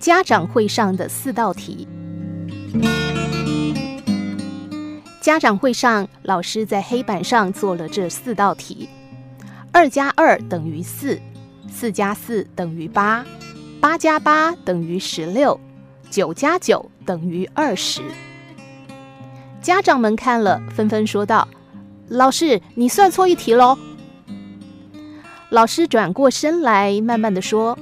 家长会上的四道题。家长会上，老师在黑板上做了这四道题：二加二等于四，四加四等于八，八加八等于十六，九加九等于二十。家长们看了，纷纷说道：“老师，你算错一题喽！”老师转过身来，慢慢地说：“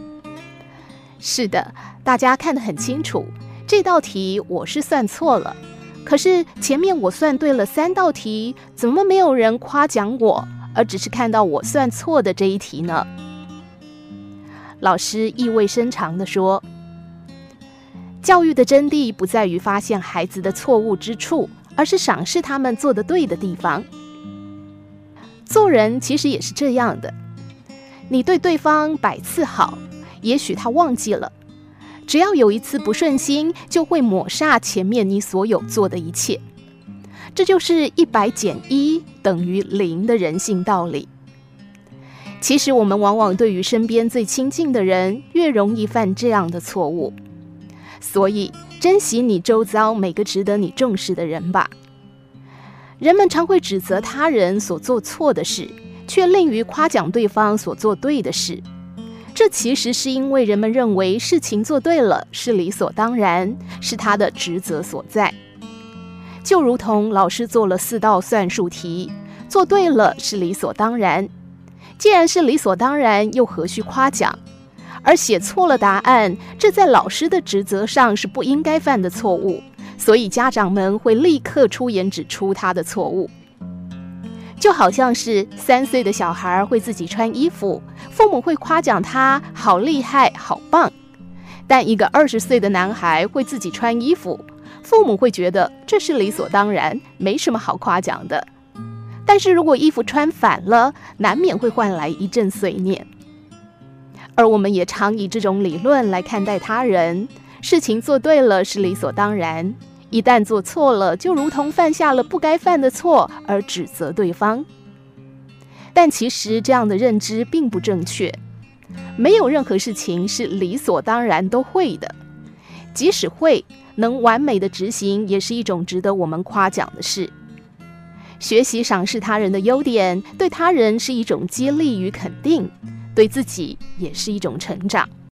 是的，大家看得很清楚，这道题我是算错了。”可是前面我算对了三道题，怎么没有人夸奖我，而只是看到我算错的这一题呢？老师意味深长地说：“教育的真谛不在于发现孩子的错误之处，而是赏识他们做得对的地方。做人其实也是这样的，你对对方百次好，也许他忘记了。”只要有一次不顺心，就会抹煞前面你所有做的一切。这就是一百减一等于零的人性道理。其实我们往往对于身边最亲近的人，越容易犯这样的错误。所以，珍惜你周遭每个值得你重视的人吧。人们常会指责他人所做错的事，却吝于夸奖对方所做对的事。这其实是因为人们认为事情做对了是理所当然，是他的职责所在。就如同老师做了四道算术题，做对了是理所当然。既然是理所当然，又何须夸奖？而写错了答案，这在老师的职责上是不应该犯的错误，所以家长们会立刻出言指出他的错误。就好像是三岁的小孩会自己穿衣服，父母会夸奖他好厉害、好棒；但一个二十岁的男孩会自己穿衣服，父母会觉得这是理所当然，没什么好夸奖的。但是如果衣服穿反了，难免会换来一阵碎念。而我们也常以这种理论来看待他人，事情做对了是理所当然。一旦做错了，就如同犯下了不该犯的错而指责对方。但其实这样的认知并不正确。没有任何事情是理所当然都会的，即使会，能完美的执行也是一种值得我们夸奖的事。学习赏识他人的优点，对他人是一种激励与肯定，对自己也是一种成长。